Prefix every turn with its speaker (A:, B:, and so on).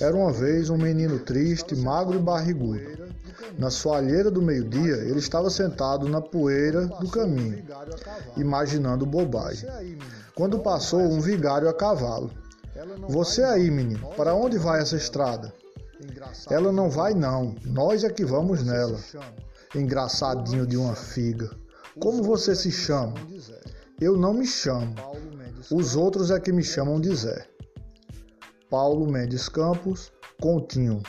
A: Era uma vez um menino triste, magro e barrigudo. Na soalheira do meio-dia, ele estava sentado na poeira do caminho, imaginando bobagem. Quando passou um vigário a cavalo. Você aí, menino, para onde vai essa estrada? Ela não vai não, nós é que vamos nela. Engraçadinho de uma figa. Como você se chama? Eu não me chamo. Os outros é que me chamam de Zé. Paulo Mendes Campos, Continho.